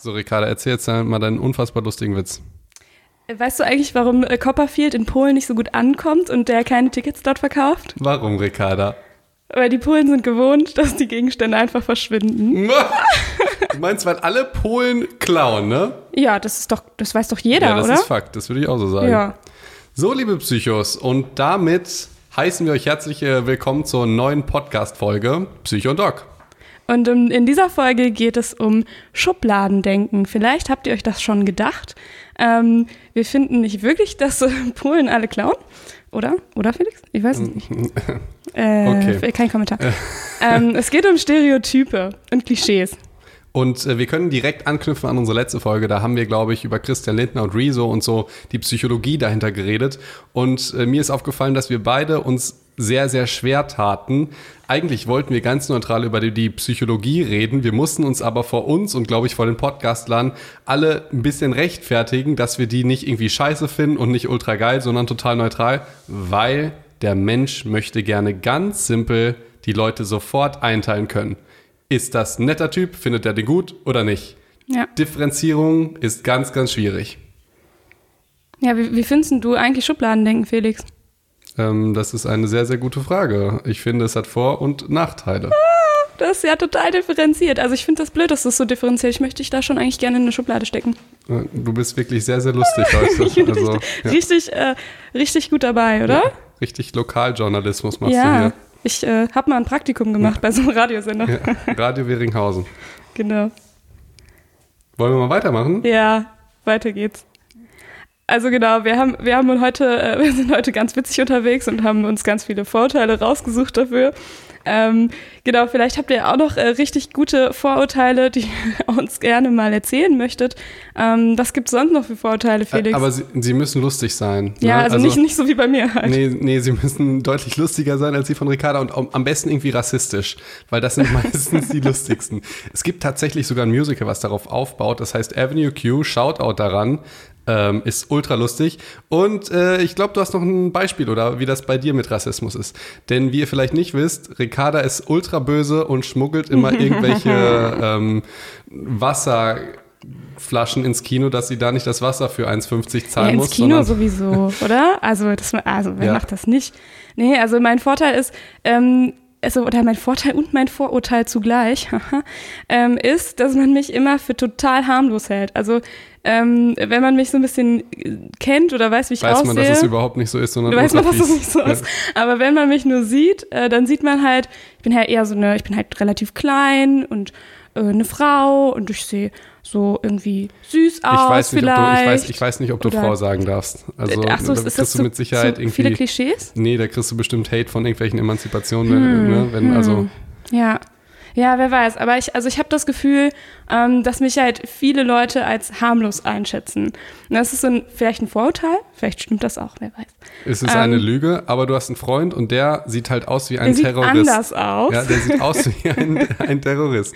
So, Ricarda, erzähl jetzt mal deinen unfassbar lustigen Witz. Weißt du eigentlich, warum äh, Copperfield in Polen nicht so gut ankommt und der keine Tickets dort verkauft? Warum, Ricarda? Weil die Polen sind gewohnt, dass die Gegenstände einfach verschwinden. Du meinst, weil alle Polen klauen, ne? Ja, das ist doch, das weiß doch jeder, ja, das oder? ist Fakt, das würde ich auch so sagen. Ja. So, liebe Psychos, und damit heißen wir euch herzlich äh, willkommen zur neuen Podcast-Folge Psycho und Doc. Und in, dieser Folge geht es um Schubladendenken. Vielleicht habt ihr euch das schon gedacht. Ähm, wir finden nicht wirklich, dass Polen alle klauen. Oder? Oder, Felix? Ich weiß es nicht. Äh, Okay. Kein Kommentar. ähm, es geht um Stereotype und Klischees. Und äh, wir können direkt anknüpfen an unsere letzte Folge. Da haben wir, glaube ich, über Christian Lindner und Rezo und so die Psychologie dahinter geredet. Und äh, mir ist aufgefallen, dass wir beide uns sehr, sehr schwer taten. Eigentlich wollten wir ganz neutral über die, die Psychologie reden. Wir mussten uns aber vor uns und, glaube ich, vor den Podcastlern alle ein bisschen rechtfertigen, dass wir die nicht irgendwie scheiße finden und nicht ultra geil, sondern total neutral, weil der Mensch möchte gerne ganz simpel die Leute sofort einteilen können. Ist das ein netter Typ? Findet er den gut oder nicht? Ja. Differenzierung ist ganz, ganz schwierig. Ja, wie, wie findest du eigentlich Schubladendenken, Felix? Ähm, das ist eine sehr, sehr gute Frage. Ich finde, es hat Vor- und Nachteile. Das ist ja total differenziert. Also ich finde das blöd, dass das so differenziert. Ich möchte dich da schon eigentlich gerne in eine Schublade stecken. Äh, Du bist wirklich sehr, sehr lustig heute. Also, richtig, ja, richtig, äh, richtig gut dabei, oder? ja, richtig Lokaljournalismus machst Ja. du Ich äh, habe mal ein Praktikum gemacht bei so einem Radiosender. hier. Ja, Radio Weringhausen. Genau. Wollen wir mal weitermachen? Ja, weiter geht's. Also genau, wir haben, wir haben heute, äh, wir sind heute ganz witzig unterwegs und haben uns ganz viele Vorurteile rausgesucht dafür. Ähm, genau, vielleicht habt ihr auch noch äh, richtig gute Vorurteile, die ihr uns gerne mal erzählen möchtet. Ähm, was gibt's sonst noch für Vorurteile, Felix? Aber sie, sie müssen lustig sein. ja, ne? also, nicht, nicht so wie bei mir halt. Nee, nee, sie müssen deutlich lustiger sein als die von Ricarda und am am besten irgendwie rassistisch, weil das sind meistens die lustigsten. Es gibt tatsächlich sogar ein Musical, was darauf aufbaut, das heißt Avenue Q, Shoutout daran, ähm, ist ultra lustig. Und äh, ich glaube, du hast noch ein Beispiel, oder wie das bei dir mit Rassismus ist. Denn wie ihr vielleicht nicht wisst, Ricarda ist ultra böse und schmuggelt immer irgendwelche ähm, Wasserflaschen ins Kino, dass sie da nicht das Wasser für 1,50 Ja, zahlen ins muss. Kino sondern- sowieso, oder? Also, das, also wer Ja. macht das nicht? Nee, also mein Vorteil ist, ähm, also, oder mein Vorteil und mein Vorurteil zugleich, ähm, ist, dass man mich immer für total harmlos hält. Also, ähm, wenn man mich so ein bisschen äh, kennt oder weiß, wie ich weiß aussehe. man, dass es überhaupt nicht so ist, sondern Du weißt man, dass das fies. nicht so ist. Aber wenn man mich nur sieht, äh, dann sieht man halt, ich bin halt eher so eine, ich bin halt relativ klein und äh, eine Frau und ich sehe so irgendwie süß Ich aus weiß, nicht, ob du, vielleicht. ich, weiß, ich weiß nicht, ob du Oder- Frau sagen darfst. Also, Ach so, da ist das kriegst zu, du mit Sicherheit zu irgendwie. viele Klischees? Nee, da kriegst du bestimmt Hate von irgendwelchen Emanzipationen, wenn, ne, wenn also. Ja. Ja, wer weiß. Aber ich, also ich habe das Gefühl, ähm, dass mich halt viele Leute als harmlos einschätzen. Und das ist so ein, vielleicht ein Vorurteil, vielleicht stimmt das auch, wer weiß. Es ist Ähm, eine Lüge, aber du hast einen Freund und der sieht halt aus wie ein Der sieht Terrorist. anders aus. Ja, der sieht aus wie ein, ein Terrorist.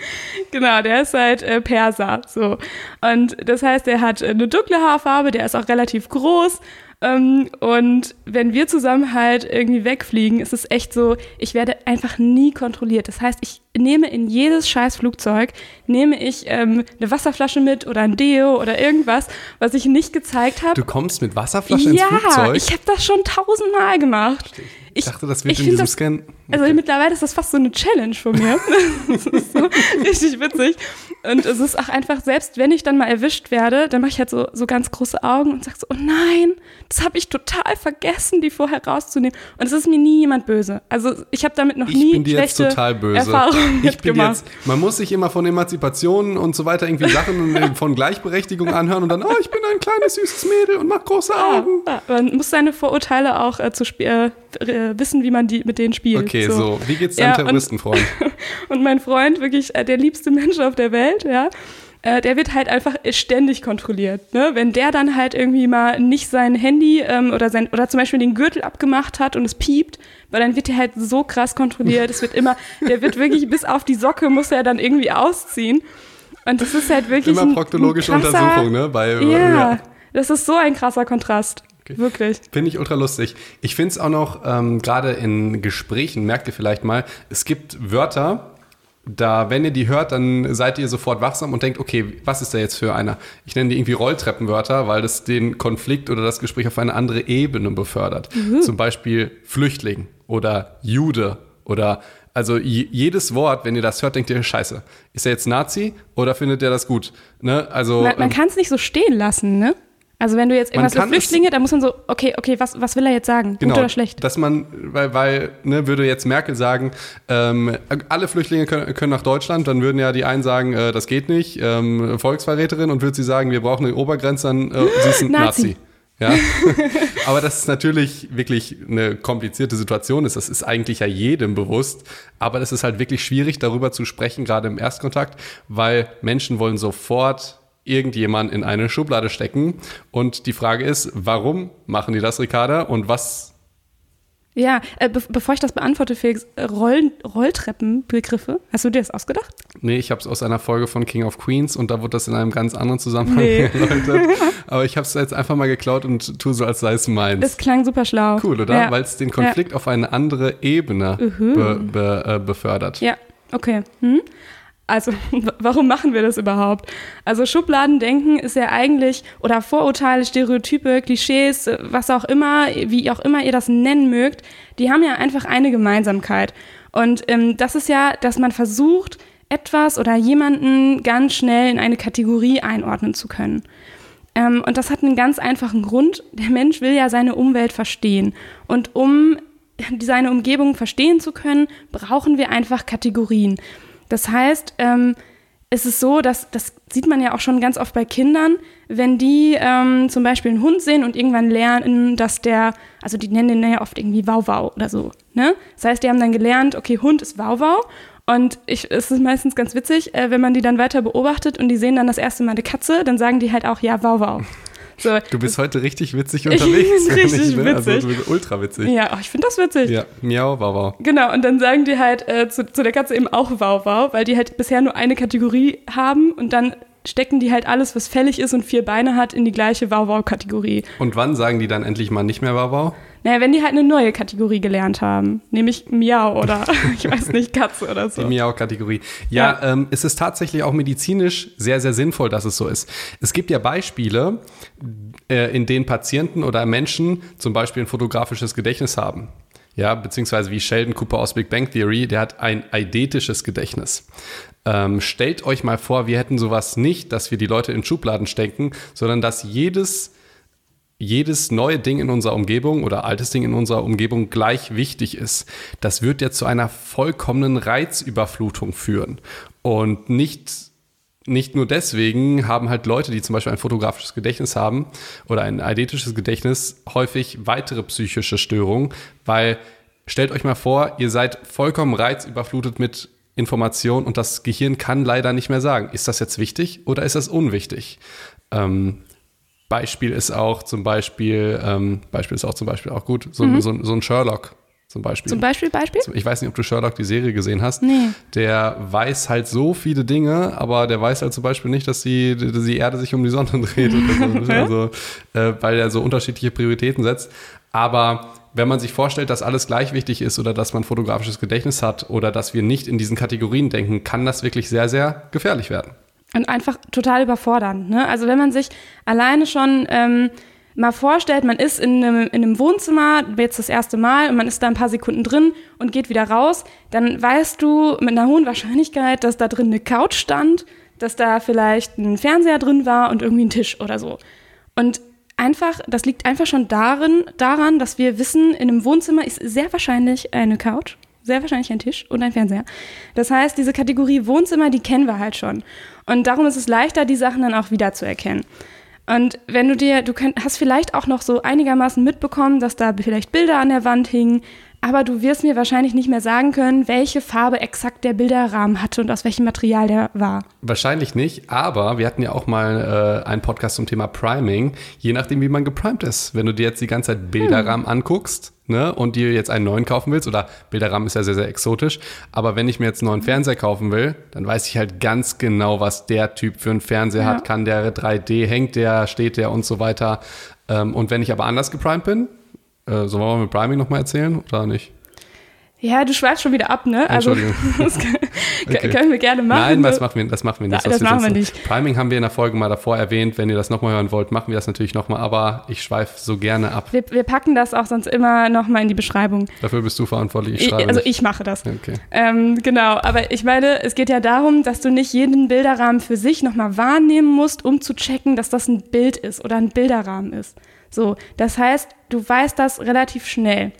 Genau, der ist halt äh, Perser. So. Und das heißt, er hat äh, eine dunkle Haarfarbe, der ist auch relativ groß. Ähm, und wenn wir zusammen halt irgendwie wegfliegen, ist es echt so, ich werde einfach nie kontrolliert. Das heißt, ich nehme in jedes scheiß Flugzeug, nehme ich ähm, eine Wasserflasche mit oder ein Deo oder irgendwas, was ich nicht gezeigt habe. Du kommst mit Wasserflasche Ja, ins Flugzeug? ich habe das schon tausendmal gemacht. Ich dachte, das wird ich in diesem das- Scan. Also mittlerweile ist das fast so eine Challenge von mir. das ist so richtig witzig. Und es ist auch einfach, selbst wenn ich dann mal erwischt werde, dann mache ich halt so, so ganz große Augen und sage so, oh nein, das habe ich total vergessen, die vorher rauszunehmen. Und es ist mir nie jemand böse. Also ich habe damit noch Ich nie bin dir jetzt schlechte total böse. Erfahrungen ich bin jetzt, man muss sich immer von Emanzipation und so weiter irgendwie Sachen äh, von Gleichberechtigung anhören und dann, oh, ich bin ein kleines süßes Mädel und mach große Augen. Ja, man muss seine Vorurteile auch äh, zu äh, äh, wissen, wie man die mit denen spielt. Okay, so. Wie geht's deinem Ja, und- Terroristenfreund? Und mein Freund, wirklich äh, der liebste Mensch auf der Welt, ja, äh, der wird halt einfach ständig kontrolliert. Ne? Wenn der dann halt irgendwie mal nicht sein Handy ähm, oder sein oder zum Beispiel den Gürtel abgemacht hat und es piept, weil dann wird er halt so krass kontrolliert. Es wird immer, der wird wirklich bis auf die Socke muss er dann irgendwie ausziehen. Und das ist halt wirklich Immer proktologische ein krasser, Untersuchung, ne? Bei, Ja, das ist so ein krasser Kontrast. Wirklich. Finde ich ultra lustig. Ich finde es auch noch, ähm, gerade in Gesprächen, merkt ihr vielleicht mal, es gibt Wörter, da, wenn ihr die hört, dann seid ihr sofort wachsam und denkt, okay, was ist da jetzt für einer? Ich nenne die irgendwie Rolltreppenwörter, weil das den Konflikt oder das Gespräch auf eine andere Ebene befördert. Mhm. Zum Beispiel Flüchtling oder Jude oder also jedes Wort, wenn ihr das hört, denkt ihr, scheiße, ist er jetzt Nazi oder findet er das gut? Ne? Also, man, man ähm, kann es nicht so stehen lassen, ne? Also wenn du jetzt irgendwas für Flüchtlinge, da muss man so, okay, okay, was, was will er jetzt sagen? Genau, Gut oder schlecht? Dass man, weil, weil ne, würde jetzt Merkel sagen, ähm, alle Flüchtlinge können, können, nach Deutschland, dann würden ja die einen sagen, äh, das geht nicht, ähm, Volksverräterin, und würde sie sagen, wir brauchen eine Obergrenze, dann äh, sie ist ein Nazi. Nazi. Ja, aber das ist natürlich wirklich eine komplizierte Situation ist. Das ist eigentlich ja jedem bewusst. Aber das ist halt wirklich schwierig, darüber zu sprechen, gerade im Erstkontakt, weil Menschen wollen sofort irgendjemand in eine Schublade stecken. Und die Frage ist, warum machen die das, Ricarda? Und was ja, äh, be bevor ich das beantworte, Felix, Roll Rolltreppenbegriffe, hast du dir das ausgedacht? Nee, ich habe es aus einer Folge von King of Queens und da wurde das in einem ganz anderen Zusammenhang nee. erläutert. Aber ich habe es jetzt einfach mal geklaut und tue so, als sei es meins. Das klang super schlau. Cool, oder? Ja. Weil es den Konflikt ja. auf eine andere Ebene be be äh, befördert. Ja, okay. Hm? Also, warum machen wir das überhaupt? Also, Schubladendenken ist ja eigentlich, oder Vorurteile, Stereotype, Klischees, was auch immer, wie auch immer ihr das nennen mögt, die haben ja einfach eine Gemeinsamkeit. Und ähm, das ist ja, dass man versucht, etwas oder jemanden ganz schnell in eine Kategorie einordnen zu können. Ähm, und das hat einen ganz einfachen Grund. Der Mensch will ja seine Umwelt verstehen. Und um seine Umgebung verstehen zu können, brauchen wir einfach Kategorien. Das heißt, ähm, es ist so, dass das sieht man ja auch schon ganz oft bei Kindern, wenn die ähm, zum Beispiel einen Hund sehen und irgendwann lernen, dass der, also die nennen den ja oft irgendwie Wauwau oder so. Ne? Das heißt, die haben dann gelernt, okay, Hund ist Wauwau. Und ich, es ist meistens ganz witzig, äh, wenn man die dann weiter beobachtet und die sehen dann das erste Mal eine Katze, dann sagen die halt auch ja Wauwau. So. Du bist heute richtig witzig unterwegs. Ich bin richtig ich, ne? Also, witzig. Also, ultra witzig. Ja, oh, ich finde das witzig. Ja, miau, wow, wow. Genau, und dann sagen die halt äh, zu, zu der Katze eben auch wow, wow, weil die halt bisher nur eine Kategorie haben und dann stecken die halt alles, was fällig ist und vier Beine hat, in die gleiche Wow-Wow-Kategorie. Und wann sagen die dann endlich mal nicht mehr Wow-Wow? Naja, wenn die halt eine neue Kategorie gelernt haben, nämlich Miau oder ich weiß nicht, Katze oder so. Die Miau-Kategorie. Ja, ja. Ähm, es ist tatsächlich auch medizinisch sehr, sehr sinnvoll, dass es so ist. Es gibt ja Beispiele, äh, in denen Patienten oder Menschen zum Beispiel ein fotografisches Gedächtnis haben. Ja, beziehungsweise wie Sheldon Cooper aus Big Bang Theory, der hat ein eidetisches Gedächtnis. Ähm, stellt euch mal vor, wir hätten sowas nicht, dass wir die Leute in Schubladen stecken, sondern dass jedes jedes neue Ding in unserer Umgebung oder altes Ding in unserer Umgebung gleich wichtig ist. Das wird ja zu einer vollkommenen Reizüberflutung führen. Und nicht, nicht nur deswegen haben halt Leute, die zum Beispiel ein fotografisches Gedächtnis haben oder ein eidetisches Gedächtnis, häufig weitere psychische Störungen, weil stellt euch mal vor, ihr seid vollkommen reizüberflutet mit Information und das Gehirn kann leider nicht mehr sagen, ist das jetzt wichtig oder ist das unwichtig? Ähm, Beispiel ist auch zum Beispiel, ähm, Beispiel ist auch zum Beispiel auch gut, so, mhm. so, so ein Sherlock zum Beispiel. Zum Beispiel, Beispiel? Ich weiß nicht, ob du Sherlock die Serie gesehen hast. Nee. Der weiß halt so viele Dinge, aber der weiß halt zum Beispiel nicht, dass die, die Erde sich um die Sonne dreht. also, äh, weil er so unterschiedliche Prioritäten setzt. Aber wenn man sich vorstellt, dass alles gleich wichtig ist oder dass man fotografisches Gedächtnis hat oder dass wir nicht in diesen Kategorien denken, kann das wirklich sehr, sehr gefährlich werden und einfach total überfordernd. Ne? Also wenn man sich alleine schon ähm, mal vorstellt, man ist in einem, in einem Wohnzimmer, jetzt das erste Mal, und man ist da ein paar Sekunden drin und geht wieder raus, dann weißt du mit einer hohen Wahrscheinlichkeit, dass da drin eine Couch stand, dass da vielleicht ein Fernseher drin war und irgendwie ein Tisch oder so. Und einfach, das liegt einfach schon darin, daran, dass wir wissen, in einem Wohnzimmer ist sehr wahrscheinlich eine Couch sehr wahrscheinlich ein Tisch und ein Fernseher. Das heißt, diese Kategorie Wohnzimmer, die kennen wir halt schon. Und darum ist es leichter, die Sachen dann auch wiederzuerkennen. Und wenn du dir, du könnt, hast vielleicht auch noch so einigermaßen mitbekommen, dass da vielleicht Bilder an der Wand hingen, aber du wirst mir wahrscheinlich nicht mehr sagen können, welche Farbe exakt der Bilderrahmen hatte und aus welchem Material der war. Wahrscheinlich nicht, aber wir hatten ja auch mal äh, einen Podcast zum Thema Priming, je nachdem, wie man geprimed ist. Wenn du dir jetzt die ganze Zeit Bilderrahmen hm. anguckst ne, und dir jetzt einen neuen kaufen willst, oder Bilderrahmen ist ja sehr, sehr exotisch, aber wenn ich mir jetzt einen neuen Fernseher kaufen will, dann weiß ich halt ganz genau, was der Typ für einen Fernseher ja. hat, kann der 3D, hängt der, steht der und so weiter. Ähm, und wenn ich aber anders geprimed bin, äh, sollen wir mit Priming nochmal erzählen oder nicht? Ja, du schweifst schon wieder ab, ne? Also, das okay. können wir gerne machen. Nein, das machen wir, das machen wir nicht. Das, das machen wir nicht. Priming haben wir in der Folge mal davor erwähnt. Wenn ihr das nochmal hören wollt, machen wir das natürlich nochmal. Aber ich schweife so gerne ab. Wir, wir, packen das auch sonst immer nochmal in die Beschreibung. Dafür bist du verantwortlich. Ich schreibe. Ich, also ich mache das. Okay. Ähm, genau, aber ich meine, es geht ja darum, dass du nicht jeden Bilderrahmen für sich nochmal wahrnehmen musst, um zu checken, dass das ein Bild ist oder ein Bilderrahmen ist. So, das heißt, du weißt das relativ schnell.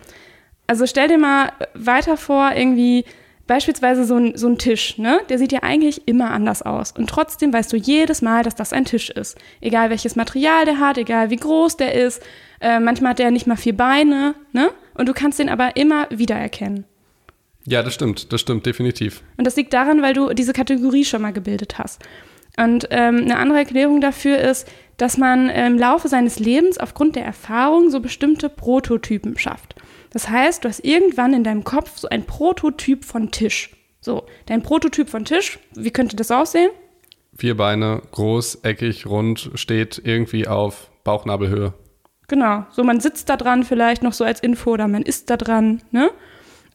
Also stell dir mal weiter vor, irgendwie beispielsweise so ein, so ein Tisch, ne? Der sieht ja eigentlich immer anders aus. Und trotzdem weißt du jedes Mal, dass das ein Tisch ist. Egal welches Material der hat, egal wie groß der ist. Äh, manchmal hat der nicht mal vier Beine, ne? Und du kannst den aber immer wiedererkennen. Ja, das stimmt, das stimmt, definitiv. Und das liegt daran, weil du diese Kategorie schon mal gebildet hast. Und ähm, eine andere Erklärung dafür ist, dass man im Laufe seines Lebens aufgrund der Erfahrung so bestimmte Prototypen schafft. Das heißt, du hast irgendwann in deinem Kopf so ein Prototyp von Tisch. So, dein Prototyp von Tisch, wie könnte das aussehen? Vier Beine, groß, eckig, rund, steht irgendwie auf Bauchnabelhöhe. Genau, so man sitzt da dran vielleicht noch so als Info oder man ist da dran. Ne?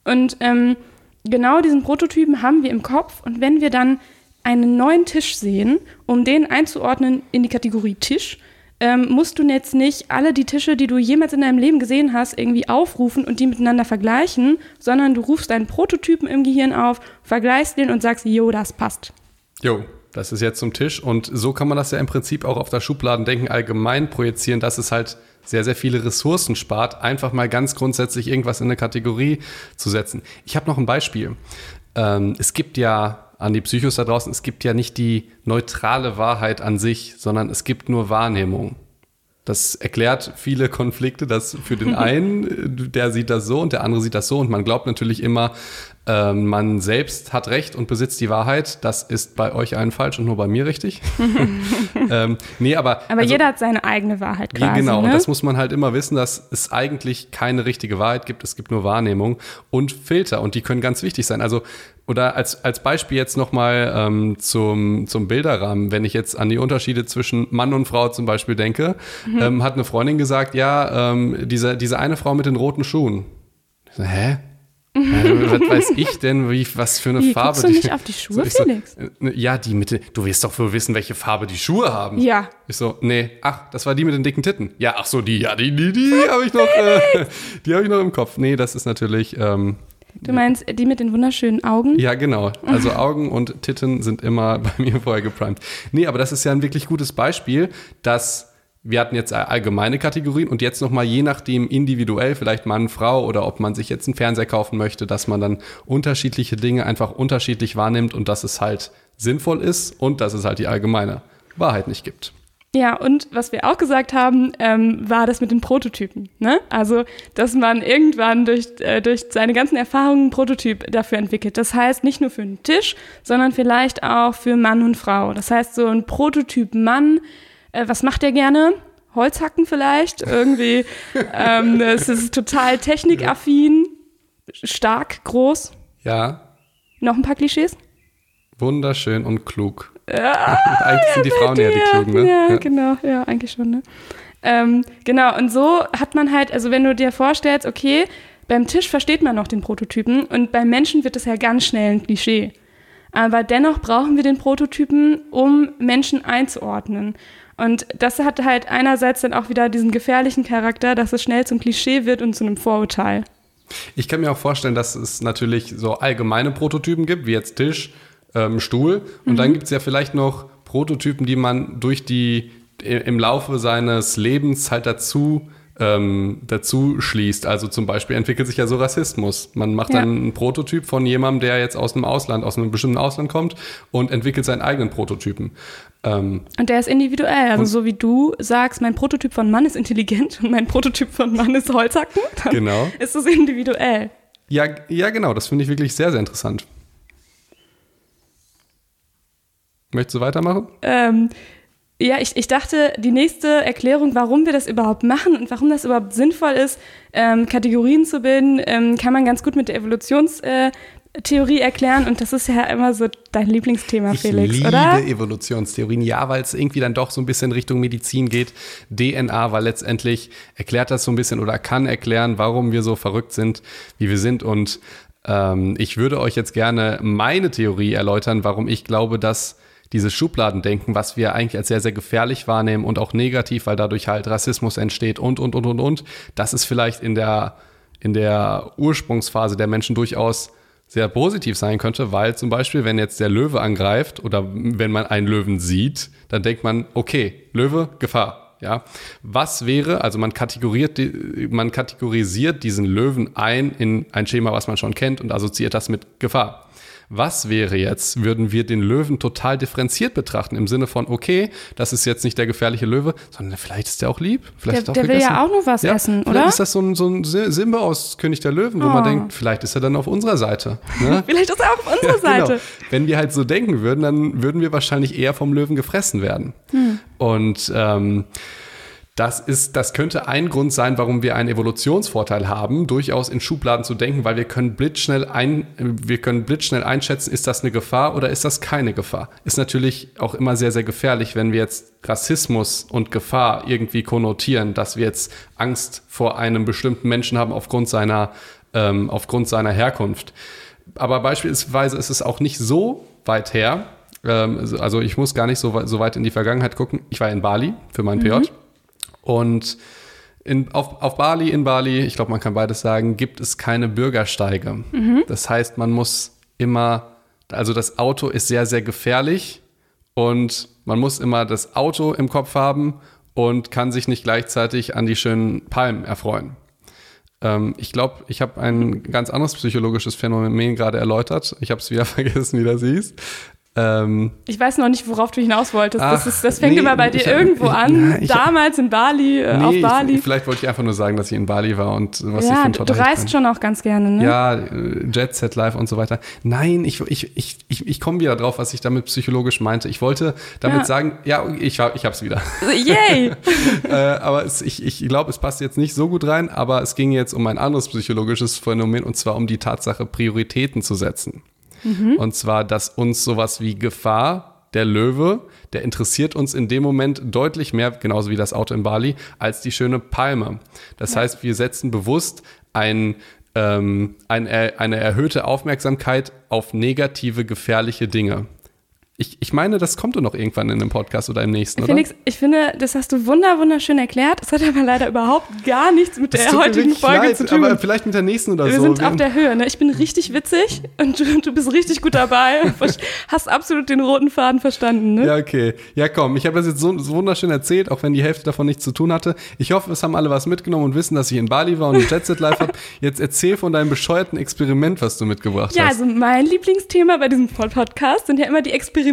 Und ähm, genau diesen Prototypen haben wir im Kopf und wenn wir dann einen neuen Tisch sehen, um den einzuordnen in die Kategorie Tisch, ähm, musst du jetzt nicht alle die Tische, die du jemals in deinem Leben gesehen hast, irgendwie aufrufen und die miteinander vergleichen, sondern du rufst deinen Prototypen im Gehirn auf, vergleichst den und sagst, jo, das passt. Jo, das ist jetzt zum Tisch. Und so kann man das ja im Prinzip auch auf das Schubladendenken allgemein projizieren, dass es halt sehr, sehr viele Ressourcen spart, einfach mal ganz grundsätzlich irgendwas in eine Kategorie zu setzen. Ich habe noch ein Beispiel. Ähm, es gibt ja an die Psychos da draußen, es gibt ja nicht die neutrale Wahrheit an sich, sondern es gibt nur Wahrnehmung. Das erklärt viele Konflikte, dass für den einen, der sieht das so und der andere sieht das so und man glaubt natürlich immer, äh, man selbst hat Recht und besitzt die Wahrheit. Das ist bei euch allen falsch und nur bei mir richtig. ähm, nee, aber. Aber also, jeder hat seine eigene Wahrheit quasi. Genau, ne? und das muss man halt immer wissen, dass es eigentlich keine richtige Wahrheit gibt. Es gibt nur Wahrnehmung und Filter und die können ganz wichtig sein. Also oder als, als Beispiel jetzt nochmal ähm, zum, zum Bilderrahmen, wenn ich jetzt an die Unterschiede zwischen Mann und Frau zum Beispiel denke, mhm. ähm, hat eine Freundin gesagt, ja, ähm, diese, diese eine Frau mit den roten Schuhen. So, hä? Ja, was weiß ich denn, wie, was für eine wie, Farbe? Du nicht auf die Schuhe, so, Felix? So, äh, ja, die mit, du wirst doch wohl wissen, welche Farbe die Schuhe haben. Ja. Ich so, nee, ach, das war die mit den dicken Titten. Ja, ach so, die, ja, die, die, die habe ich noch, äh, die habe ich noch im Kopf. Nee, das ist natürlich, ähm, Du meinst die mit den wunderschönen Augen? Ja, genau. Also Augen und Titten sind immer bei mir vorher geprimed. Nee, aber das ist ja ein wirklich gutes Beispiel, dass wir hatten jetzt allgemeine Kategorien und jetzt nochmal je nachdem individuell, vielleicht Mann, Frau oder ob man sich jetzt einen Fernseher kaufen möchte, dass man dann unterschiedliche Dinge einfach unterschiedlich wahrnimmt und dass es halt sinnvoll ist und dass es halt die allgemeine Wahrheit nicht gibt. Ja, und was wir auch gesagt haben, ähm, war das mit den Prototypen. Ne? Also, dass man irgendwann durch, äh, durch seine ganzen Erfahrungen einen Prototyp dafür entwickelt. Das heißt, nicht nur für einen Tisch, sondern vielleicht auch für Mann und Frau. Das heißt, so ein Prototyp Mann, äh, was macht der gerne? Holzhacken vielleicht, irgendwie. ähm, es ist total technikaffin, stark, groß. Ja. Noch ein paar Klischees? Wunderschön und klug. Ja, eigentlich sind die Frauen ja die Klugen, ne? Ja, ja, genau, ja, eigentlich schon, ne? Ähm, genau, und so hat man halt, also wenn du dir vorstellst, okay, beim Tisch versteht man noch den Prototypen und beim Menschen wird das ja ganz schnell ein Klischee. Aber dennoch brauchen wir den Prototypen, um Menschen einzuordnen. Und das hat halt einerseits dann auch wieder diesen gefährlichen Charakter, dass es schnell zum Klischee wird und zu einem Vorurteil. Ich kann mir auch vorstellen, dass es natürlich so allgemeine Prototypen gibt, wie jetzt Tisch, ähm, Stuhl. Und mhm. dann gibt es ja vielleicht noch Prototypen, die man durch die im Laufe seines Lebens halt dazu ähm, dazu schließt. Also zum Beispiel entwickelt sich ja so Rassismus. Man macht ja. dann einen Prototyp von jemandem, der jetzt aus einem Ausland, aus einem bestimmten Ausland kommt und entwickelt seinen eigenen Prototypen. Ähm, und der ist individuell. Also so wie du sagst, mein Prototyp von Mann ist intelligent und mein Prototyp von Mann ist Holzhacken, dann genau. ist es individuell. Ja, ja, genau. Das finde ich wirklich sehr, sehr interessant. Möchtest du weitermachen? Ähm, ja, ich, ich dachte, die nächste Erklärung, warum wir das überhaupt machen und warum das überhaupt sinnvoll ist, ähm, Kategorien zu bilden, ähm, kann man ganz gut mit der Evolutionstheorie erklären. Und das ist ja immer so dein Lieblingsthema, ich Felix, liebe oder? Evolutionstheorien, ja, weil es irgendwie dann doch so ein bisschen Richtung Medizin geht. DNA, weil letztendlich erklärt das so ein bisschen oder kann erklären, warum wir so verrückt sind, wie wir sind. Und Ähm, ich würde euch jetzt gerne meine Theorie erläutern, warum ich glaube, dass dieses Schubladendenken, was wir eigentlich als sehr, sehr gefährlich wahrnehmen und auch negativ, weil dadurch halt Rassismus entsteht und, und, und, und, und, das ist vielleicht in der, in der Ursprungsphase der Menschen durchaus sehr positiv sein könnte, weil zum Beispiel, wenn jetzt der Löwe angreift oder wenn man einen Löwen sieht, dann denkt man, okay, Löwe, Gefahr. Ja, was wäre, also man kategoriert, man kategorisiert diesen Löwen ein in ein Schema, was man schon kennt und assoziiert das mit Gefahr. Was wäre jetzt, würden wir den Löwen total differenziert betrachten, im Sinne von, okay, das ist jetzt nicht der gefährliche Löwe, sondern vielleicht ist der auch lieb. Vielleicht der, der will ja auch nur was ja, essen, oder? Vielleicht ist das so ein, so ein Simba aus König der Löwen, wo oh. man denkt, vielleicht ist er dann auf unserer Seite. Ne? vielleicht ist er auf unserer Seite. genau. Wenn wir halt so denken würden, dann würden wir wahrscheinlich eher vom Löwen gefressen werden. Hm. Und ähm, das, ist, das könnte ein Grund sein, warum wir einen Evolutionsvorteil haben, durchaus in Schubladen zu denken, weil wir können blitzschnell, ein, wir können blitzschnell einschätzen, ist das eine Gefahr oder ist das keine Gefahr. Ist natürlich auch immer sehr, sehr gefährlich, wenn wir jetzt Rassismus und Gefahr irgendwie konnotieren, dass wir jetzt Angst vor einem bestimmten Menschen haben aufgrund seiner, ähm, aufgrund seiner Herkunft. Aber beispielsweise ist es auch nicht so weit her, ähm, also ich muss gar nicht so, weit in die Vergangenheit gucken. Ich war in Bali für mein mhm. PJ und in, auf, auf Bali, in Bali, ich glaube, man kann beides sagen, gibt es keine Bürgersteige. Mhm. Das heißt, man muss immer, also das Auto ist sehr, sehr gefährlich und man muss immer das Auto im Kopf haben und kann sich nicht gleichzeitig an die schönen Palmen erfreuen. Ähm, ich glaube, ich habe ein ganz anderes psychologisches Phänomen gerade erläutert. Ich habe es wieder vergessen, wie das hieß. Ähm, ich weiß noch nicht, worauf du hinaus wolltest. Ach, das, ist, das fängt nee, immer bei dir ich, irgendwo ich, an. Ich, Damals in Bali, äh, nee, auf Bali. vielleicht wollte ich einfach nur sagen, dass ich in Bali war und was ja, ich für ein Du reist bin. schon auch ganz gerne, ne? Ja, äh, Jet Set Live und so weiter. Nein, ich, ich, ich, ich, ich komme wieder drauf, was ich damit psychologisch meinte. Ich wollte damit ja. sagen, ja, ich, ich hab's wieder. Yay! äh, aber es, ich, ich glaube, es passt jetzt nicht so gut rein, aber es ging jetzt um ein anderes psychologisches Phänomen und zwar um die Tatsache, Prioritäten zu setzen. Mhm. Und zwar, dass uns sowas wie Gefahr, der Löwe, der interessiert uns in dem Moment deutlich mehr, genauso wie das Auto in Bali, als die schöne Palme. Das ja. heißt, wir setzen bewusst ein, ähm, ein, eine erhöhte Aufmerksamkeit auf negative, gefährliche Dinge. Ich, ich meine, das kommt doch noch irgendwann in einem Podcast oder im nächsten, Felix, oder? ich finde, das hast du wunder, wunderschön erklärt. Das hat aber leider überhaupt gar nichts mit der heutigen Folge leid, zu tun. Aber vielleicht mit der nächsten oder Wir so. Wir sind auf der Höhe. Ne? Ich bin richtig witzig und du, du bist richtig gut dabei hast absolut den roten Faden verstanden. Ne? Ja, okay. Ja, komm, ich habe das jetzt so, so, wunderschön erzählt, auch wenn die Hälfte davon nichts zu tun hatte. Ich hoffe, es haben alle was mitgenommen und wissen, dass ich in Bali war und ein Jetset live habe. Jetzt erzähl von deinem bescheuerten Experiment, was du mitgebracht ja, hast. Ja, also mein Lieblingsthema bei diesem Podcast sind ja immer die Experimente.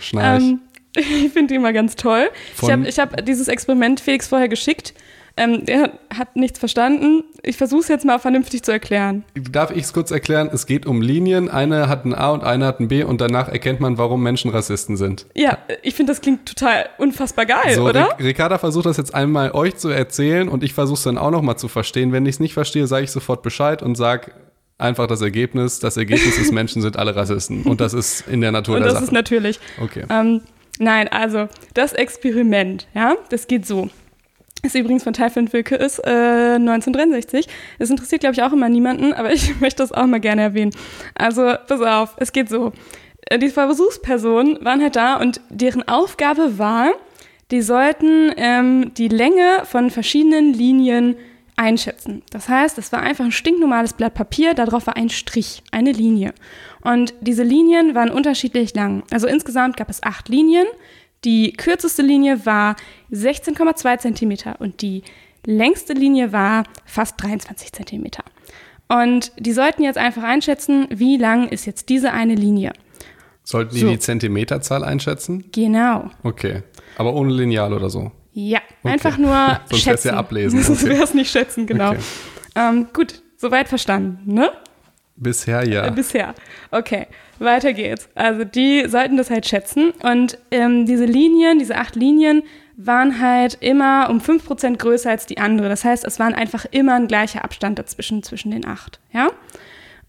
Schnarch. Ähm, ich finde die immer ganz toll. Von ich habe hab dieses Experiment Felix vorher geschickt. Ähm, der hat nichts verstanden. Ich versuche es jetzt mal vernünftig zu erklären. Darf ich es kurz erklären? Es geht um Linien. Eine hat ein A und eine hat ein B und danach erkennt man, warum Menschen Rassisten sind. Ja, ich finde, das klingt total unfassbar geil, so, oder? Ricarda versucht das jetzt einmal euch zu erzählen und ich versuche es dann auch nochmal zu verstehen. Wenn ich es nicht verstehe, sage ich sofort Bescheid und sage, einfach das Ergebnis. Das Ergebnis ist, Menschen sind alle Rassisten. Und das ist in der Natur und der Sache. das ist natürlich. Okay. Ähm, nein, also das Experiment, ja, das geht so. Das übrigens von Typhon Wilke ist äh, 1963. Das interessiert, glaube ich, auch immer niemanden, aber ich möchte das auch mal gerne erwähnen. Also, pass auf, es geht so. Äh, die Versuchspersonen waren halt da und deren Aufgabe war, die sollten ähm, die Länge von verschiedenen Linien einschätzen. Das heißt, es war einfach ein stinknormales Blatt Papier, darauf war ein Strich, eine Linie. Und diese Linien waren unterschiedlich lang. Also insgesamt gab es acht Linien. Die kürzeste Linie war 16,2 Zentimeter und die längste Linie war fast 23 Zentimeter. Und die sollten jetzt einfach einschätzen, wie lang ist jetzt diese eine Linie. Sollten die so. die Zentimeterzahl einschätzen? Genau. Okay. Aber ohne Lineal oder so? Ja, okay. einfach nur Sonst schätzen. ja ablesen. Sonst okay. wäre es nicht schätzen, genau. Okay. Ähm, gut, soweit verstanden, ne? Bisher ja. Äh, bisher. Okay, weiter geht's. Also die sollten das halt schätzen. Und ähm, diese Linien, diese acht Linien, waren halt immer um 5% größer als die andere. Das heißt, es waren einfach immer ein gleicher Abstand dazwischen, zwischen den acht. Ja?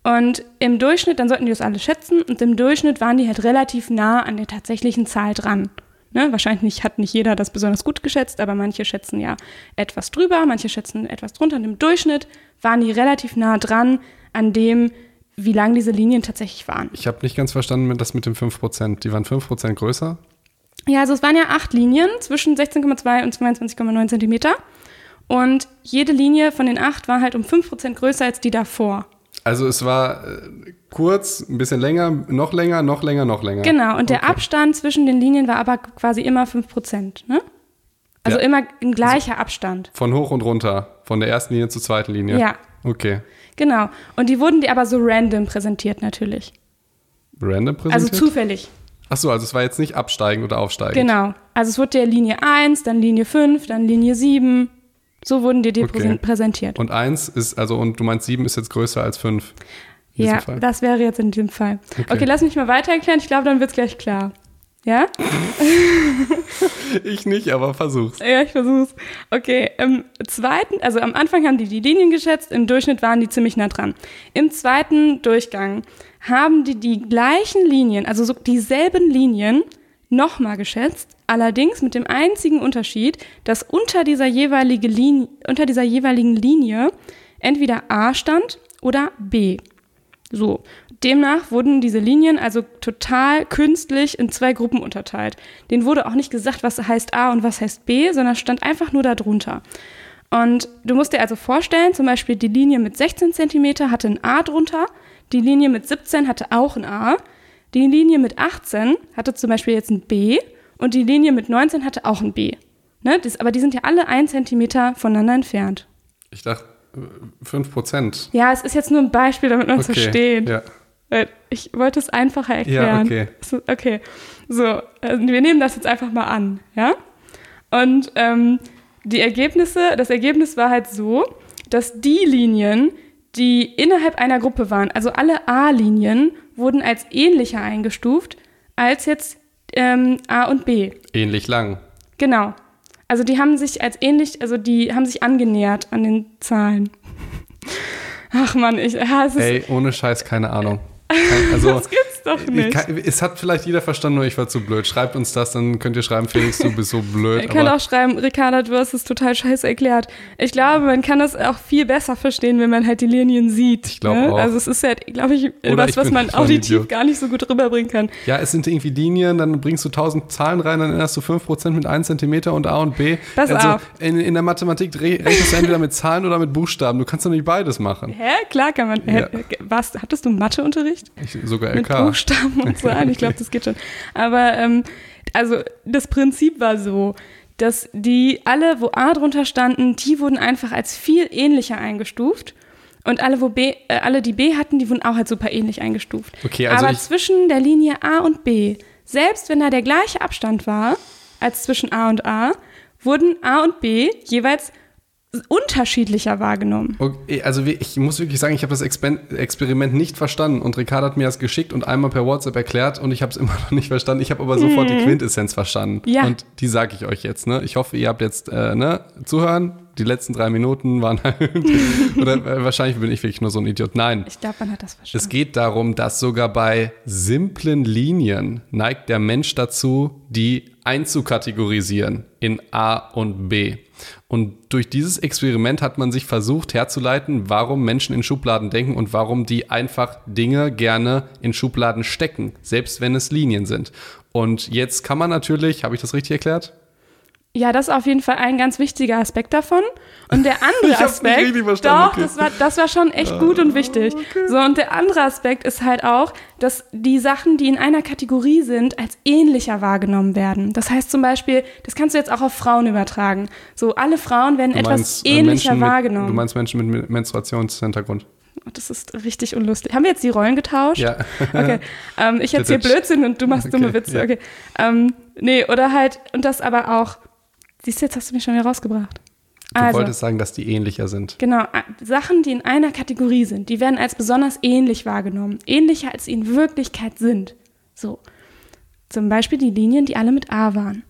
Und im Durchschnitt, dann sollten die das alle schätzen, und im Durchschnitt waren die halt relativ nah an der tatsächlichen Zahl dran. Ne? Wahrscheinlich hat nicht jeder das besonders gut geschätzt, aber manche schätzen ja etwas drüber, manche schätzen etwas drunter. Und im Durchschnitt waren die relativ nah dran an dem, wie lang diese Linien tatsächlich waren. Ich habe nicht ganz verstanden das mit dem 5%. Die waren 5% größer. Ja, also es waren ja acht Linien zwischen 16,2 und 22,9 Zentimeter. Und jede Linie von den acht war halt um 5% größer als die davor. Also es war äh, kurz, ein bisschen länger, noch länger, noch länger, noch länger. Genau, und der Okay. Abstand zwischen den Linien war aber quasi immer 5%. Ne? Also Ja. immer ein gleicher Abstand. Von hoch und runter. Von der ersten Linie zur zweiten Linie. Ja, Okay. genau. Und die wurden dir aber so random präsentiert natürlich. Random Also präsentiert? zufällig. Achso, also es war jetzt nicht absteigend oder aufsteigend. Genau. Also es wurde dir Linie 1, dann Linie 5, dann Linie 7. So wurden dir die Okay. präsen- präsentiert. Und eins ist, also, und du meinst sieben ist jetzt größer als fünf. Ja, Fall. das wäre jetzt in diesem Fall. Okay, Okay. lass mich mal weiter erklären. Ich glaube, dann wird es gleich klar. Ja? Ich nicht, aber versuch's. Ja, ich versuch's. Okay, im zweiten, also am Anfang haben die die Linien geschätzt, im Durchschnitt waren die ziemlich nah dran. Im zweiten Durchgang haben die die gleichen Linien, also so dieselben Linien, nochmal geschätzt, allerdings mit dem einzigen Unterschied, dass unter dieser, jeweilige Linie, unter dieser jeweiligen Linie entweder A stand oder B. So, demnach wurden diese Linien also total künstlich in zwei Gruppen unterteilt. Denen wurde auch nicht gesagt, was heißt A und was heißt B, sondern stand einfach nur darunter. Und du musst dir also vorstellen, zum Beispiel die Linie mit 16 cm hatte ein A drunter, die Linie mit 17 hatte auch ein A, die Linie mit 18 hatte zum Beispiel jetzt ein B und die Linie mit 19 hatte auch ein B. Ne? Das, aber die sind ja alle ein Zentimeter voneinander entfernt. Ich dachte, äh, fünf Prozent. Ja, es ist jetzt nur ein Beispiel, damit man es Okay. versteht. Ja. Ich wollte es einfacher erklären. okay. So, Okay, so, also wir nehmen das jetzt einfach mal an, ja? Und ähm, die Ergebnisse, das Ergebnis war halt so, dass die Linien, die innerhalb einer Gruppe waren, also alle A-Linien, wurden als ähnlicher eingestuft als jetzt ähm, A und B. Ähnlich lang. Genau. Also die haben sich als ähnlich, also die haben sich angenähert an den Zahlen. Ach man, ich, ja, es Ey, ohne Scheiß, keine Ahnung. Also, doch ich nicht. kann, es hat vielleicht jeder verstanden, nur ich war zu blöd. Schreibt uns das, dann könnt ihr schreiben, Felix, du bist so blöd. Ihr könnt auch schreiben, Ricarda, du hast es total scheiße erklärt. Ich glaube, man kann das auch viel besser verstehen, wenn man halt die Linien sieht. Ich glaube ne? auch. Also es ist ja, glaube ich, Oder was, man auditiv gar nicht so gut rüberbringen kann. ja, es sind irgendwie Linien, dann bringst du tausend Zahlen rein, dann änderst du 5% mit 1 Zentimeter und A und B. Pass also auf. In, in der Mathematik re- rechnest du entweder mit Zahlen oder mit Buchstaben. Du kannst doch nicht beides machen. Hä? Klar kann man. Ja. Hä? Was? Hattest du Matheunterricht? Ich, sogar LK. Buchstaben und so an. Ich glaube, das geht schon. Aber ähm, also das Prinzip war so, dass die alle, wo A drunter standen, die wurden einfach als viel ähnlicher eingestuft. Und alle, wo B, äh, alle, die B hatten, die wurden auch als super ähnlich eingestuft. Okay, also Aber zwischen der Linie A und B, selbst wenn da der gleiche Abstand war als zwischen A und A, wurden A und B jeweils unterschiedlicher wahrgenommen. Okay, also ich muss wirklich sagen, ich habe das Experiment nicht verstanden und Ricardo hat mir das geschickt und einmal per WhatsApp erklärt und ich habe es immer noch nicht verstanden. Ich habe aber sofort die Quintessenz verstanden Mhm. Ja. und die sage ich euch jetzt. Ne? Ich hoffe, ihr habt jetzt äh, ne, zuhören. Die letzten drei Minuten waren halt oder äh, wahrscheinlich bin ich wirklich nur so ein Idiot. Nein, Ich glaube, man hat das verstanden. es geht darum, dass sogar bei simplen Linien neigt der Mensch dazu, die einzukategorisieren in A und B. Und durch dieses Experiment hat man sich versucht herzuleiten, warum Menschen in Schubladen denken und warum die einfach Dinge gerne in Schubladen stecken, selbst wenn es Linien sind. Und jetzt kann man natürlich, habe ich das richtig erklärt? Ja, das ist auf jeden Fall ein ganz wichtiger Aspekt davon. Und der andere Ich nicht Aspekt, richtig verstanden, doch, okay. das war, das war schon echt gut und wichtig. So, und der andere Aspekt ist halt auch, dass die Sachen, die in einer Kategorie sind, als ähnlicher wahrgenommen werden. Das heißt zum Beispiel, das kannst du jetzt auch auf Frauen übertragen. So, alle Frauen werden etwas meinst, äh, ähnlicher Menschen mit, wahrgenommen. Du meinst Menschen mit Menstruationshintergrund. Oh, das ist richtig unlustig. Haben wir jetzt die Rollen getauscht? Ja. Okay. Ähm, ich erzähle. Blödsinn und du machst dumme Okay, Witze. ja. Okay. Ähm, nee, oder halt, und das aber auch. Siehst du, jetzt hast du mich schon wieder rausgebracht. Du Also, wolltest sagen, dass die ähnlicher sind. genau, a- Sachen, die in einer Kategorie sind, die werden als besonders ähnlich wahrgenommen. Ähnlicher, als sie in Wirklichkeit sind. So. Zum Beispiel die Linien, die alle mit A waren.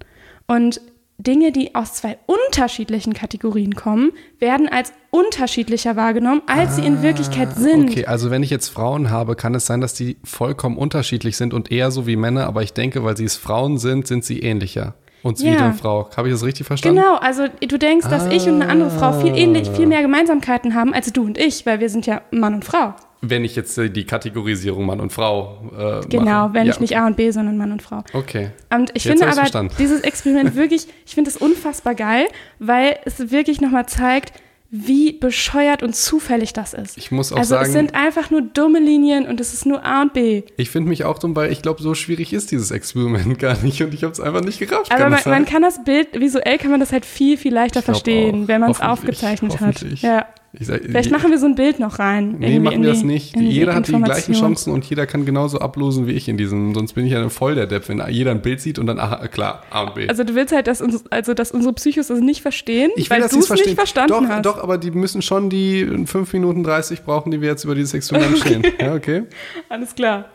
Und Dinge, die aus zwei unterschiedlichen Kategorien kommen, werden als unterschiedlicher wahrgenommen, als sie in Wirklichkeit sind. Ah, Okay, also wenn ich jetzt Frauen habe, kann es sein, dass die vollkommen unterschiedlich sind und eher so wie Männer, aber ich denke, weil sie es Frauen sind, sind sie ähnlicher. Und sie Ja. eine Frau. Habe ich das richtig verstanden? Genau, also du denkst, dass ich und eine andere Frau viel ähnlich, viel mehr Gemeinsamkeiten haben als du und ich, weil wir sind ja Mann und Frau. Wenn ich jetzt äh, die Kategorisierung Mann und Frau äh, Genau, mache. wenn ja. ich nicht A und B, sondern Mann und Frau. Okay. Und ich Jetzt finde aber verstanden. dieses Experiment wirklich, ich finde es unfassbar geil, weil es wirklich nochmal zeigt, wie bescheuert und zufällig das ist. Ich muss auch also sagen- es sind einfach nur dumme Linien und es ist nur A und B. Ich finde mich auch dumm, weil ich glaube, so schwierig ist dieses Experiment gar nicht und ich habe es einfach nicht gerafft. Aber Kann man, man kann das Bild, visuell kann man das halt viel, viel leichter verstehen, auch. wenn man es aufgezeichnet hat. Ja. Sag, Vielleicht machen wir so ein Bild noch rein. Nee, machen wir das nicht. Jeder hat die gleichen. Chancen und jeder kann genauso ablosen wie ich in diesem. Sonst bin ich ja voll der Depp, wenn jeder ein Bild sieht und dann, aha, klar, A und B. Also du willst halt, dass, uns, also, dass unsere Psychos es nicht verstehen, ich will weil das du es nicht verstanden doch, hast. doch, aber die müssen schon die 5 Minuten 30 brauchen, die wir jetzt über dieses Experiment stehen. Ja, okay. Alles klar.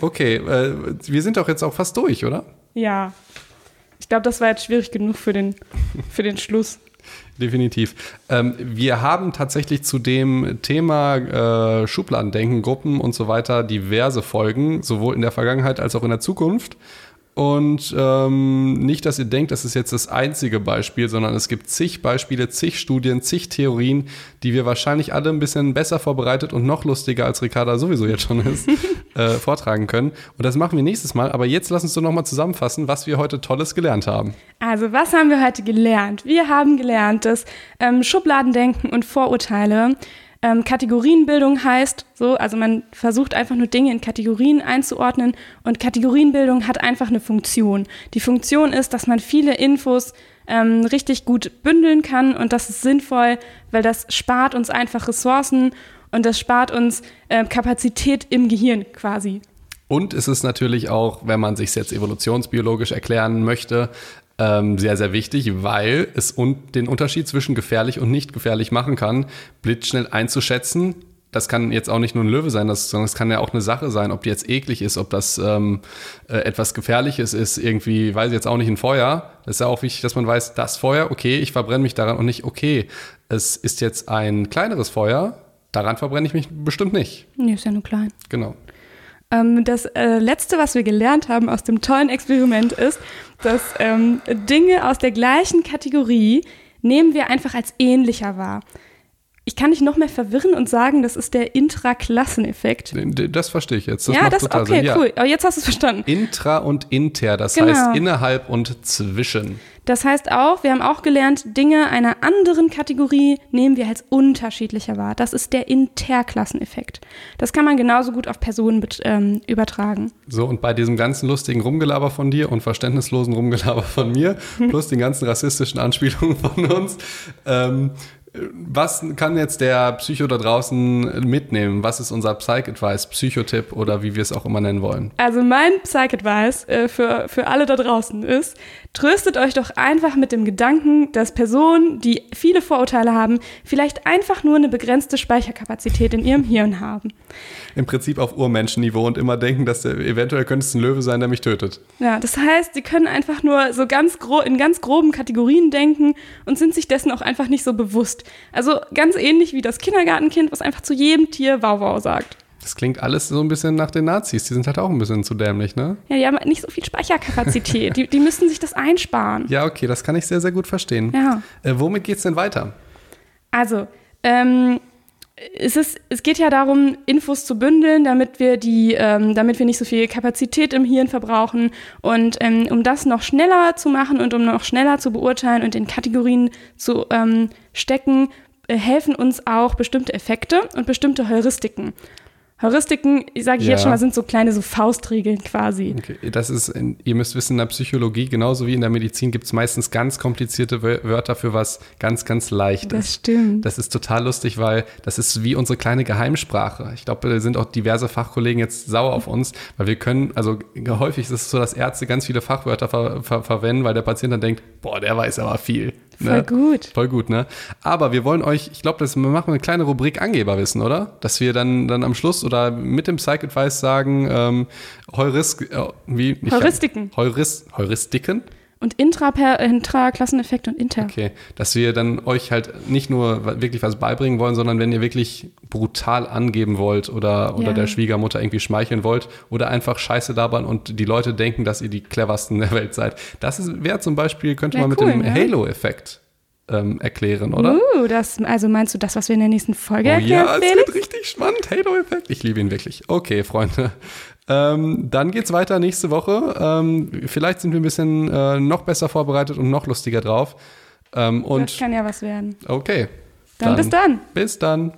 Okay, äh, wir sind doch jetzt auch fast durch, oder? Ja. Ich glaube, das war jetzt schwierig genug für den, für den Schluss. Definitiv. Ähm, wir haben tatsächlich zu dem Thema äh, Schubladendenken, Gruppen und so weiter diverse Folgen, sowohl in der Vergangenheit als auch in der Zukunft. Und ähm, nicht, dass ihr denkt, das ist jetzt das einzige Beispiel, sondern es gibt zig Beispiele, zig Studien, zig Theorien, die wir wahrscheinlich alle ein bisschen besser vorbereitet und noch lustiger als Ricarda sowieso jetzt schon ist, äh, vortragen können. Und das machen wir nächstes Mal. Aber jetzt lass uns doch nochmal zusammenfassen, was wir heute Tolles gelernt haben. Also, was haben wir heute gelernt? Wir haben gelernt, dass ähm, Schubladendenken und Vorurteile ähm, Kategorienbildung heißt, so, also man versucht einfach nur Dinge in Kategorien einzuordnen und Kategorienbildung hat einfach eine Funktion. Die Funktion ist, dass man viele Infos ähm, richtig gut bündeln kann und das ist sinnvoll, weil das spart uns einfach Ressourcen und das spart uns äh, Kapazität im Gehirn quasi. Und es ist natürlich auch, wenn man sich jetzt evolutionsbiologisch erklären möchte, ähm, sehr, sehr wichtig, weil es un den Unterschied zwischen gefährlich und nicht gefährlich machen kann, blitzschnell einzuschätzen. Das kann jetzt auch nicht nur ein Löwe sein, das, sondern es kann ja auch eine Sache sein, ob die jetzt eklig ist, ob das ähm, äh, etwas Gefährliches ist, irgendwie, weiß ich jetzt auch nicht, ein Feuer. Das ist ja auch wichtig, dass man weiß, das Feuer, okay, ich verbrenne mich daran und nicht, okay, es ist jetzt ein kleineres Feuer, daran verbrenne ich mich bestimmt nicht. Nee, ist ja nur klein. Genau. Ähm, das äh, Letzte, was wir gelernt haben aus dem tollen Experiment ist, dass ähm, Dinge aus der gleichen Kategorie nehmen wir einfach als ähnlicher wahr. Ich kann dich noch mehr verwirren und sagen, das ist der Intraklasseneffekt. Das verstehe ich jetzt. Das ja, das total okay, Sinn. Cool. Aber jetzt hast du es verstanden. Intra und inter, das Genau. heißt innerhalb und zwischen. Das heißt auch, wir haben auch gelernt, Dinge einer anderen Kategorie nehmen wir als unterschiedlicher wahr. Das ist der Interklasseneffekt. Das kann man genauso gut auf Personen ähm, übertragen. So, und bei diesem ganzen lustigen Rumgelaber von dir und verständnislosen Rumgelaber von mir, plus den ganzen rassistischen Anspielungen von uns, ähm, was kann jetzt der Psycho da draußen mitnehmen? Was ist unser Psych-Advice, Psychotipp oder wie wir es auch immer nennen wollen? Also mein Psych-Advice äh, für, für alle da draußen ist, tröstet euch doch einfach mit dem Gedanken, dass Personen, die viele Vorurteile haben, vielleicht einfach nur eine begrenzte Speicherkapazität in ihrem Hirn haben. Im Prinzip auf Urmenschenniveau und immer denken, dass der, eventuell könnte es ein Löwe sein, der mich tötet. Ja, das heißt, sie können einfach nur so ganz in ganz groben Kategorien denken und sind sich dessen auch einfach nicht so bewusst. Also ganz ähnlich wie das Kindergartenkind, was einfach zu jedem Tier Wow Wow sagt. Das klingt alles so ein bisschen nach den Nazis. Die sind halt auch ein bisschen zu dämlich, ne? Ja, die haben halt nicht so viel Speicherkapazität. die, die müssen sich das einsparen. Ja, okay, das kann ich sehr, sehr gut verstehen. Ja. Äh, womit geht's denn weiter? Also, ähm, es, ist, es geht ja darum, Infos zu bündeln, damit wir, die, ähm, damit wir nicht so viel Kapazität im Hirn verbrauchen. Und ähm, um das noch schneller zu machen und um noch schneller zu beurteilen und in Kategorien zu ähm, stecken, äh, helfen uns auch bestimmte Effekte und bestimmte Heuristiken. Heuristiken, sage ich Ja. jetzt schon mal, sind so kleine so Faustregeln quasi. Okay, das ist, in, ihr müsst wissen, in der Psychologie, genauso wie in der Medizin, gibt es meistens ganz komplizierte Wör- Wörter für was ganz, ganz leichtes. Das stimmt. Das ist total lustig, weil das ist wie unsere kleine Geheimsprache. Ich glaube, da sind auch diverse Fachkollegen jetzt sauer auf uns, weil wir können, also häufig ist es so, dass Ärzte ganz viele Fachwörter ver ver verwenden, weil der Patient dann denkt, boah, der weiß aber viel. Voll gut. Voll gut, ne? Aber wir wollen euch, ich glaube, wir machen eine kleine Rubrik Angeberwissen, oder? Dass wir dann, dann am Schluss oder mit dem Psych-Advice sagen, ähm, Heuris, äh, wie? Heuristiken. Heuris, Heuristiken? Und Intra- Intra-Klasseneffekt und Inter. Okay, dass wir dann euch halt nicht nur wirklich was beibringen wollen, sondern wenn ihr wirklich brutal angeben wollt oder, oder Ja. der Schwiegermutter irgendwie schmeicheln wollt oder einfach Scheiße labern und die Leute denken, dass ihr die cleversten der Welt seid. Das wäre zum Beispiel, könnte Wär man mit cool, dem ne? Halo-Effekt ähm, erklären, oder? Uh, das, also meinst du das, was wir in der nächsten Folge Oh erklären, ja, es Felix? wird richtig spannend. Halo-Effekt. Ich liebe ihn wirklich. Okay, Freunde. Ähm, dann geht's weiter nächste Woche. Ähm, vielleicht sind wir ein bisschen äh, noch besser vorbereitet und noch lustiger drauf. Ähm, das und kann ja was werden. okay. Dann bis dann. Bis dann.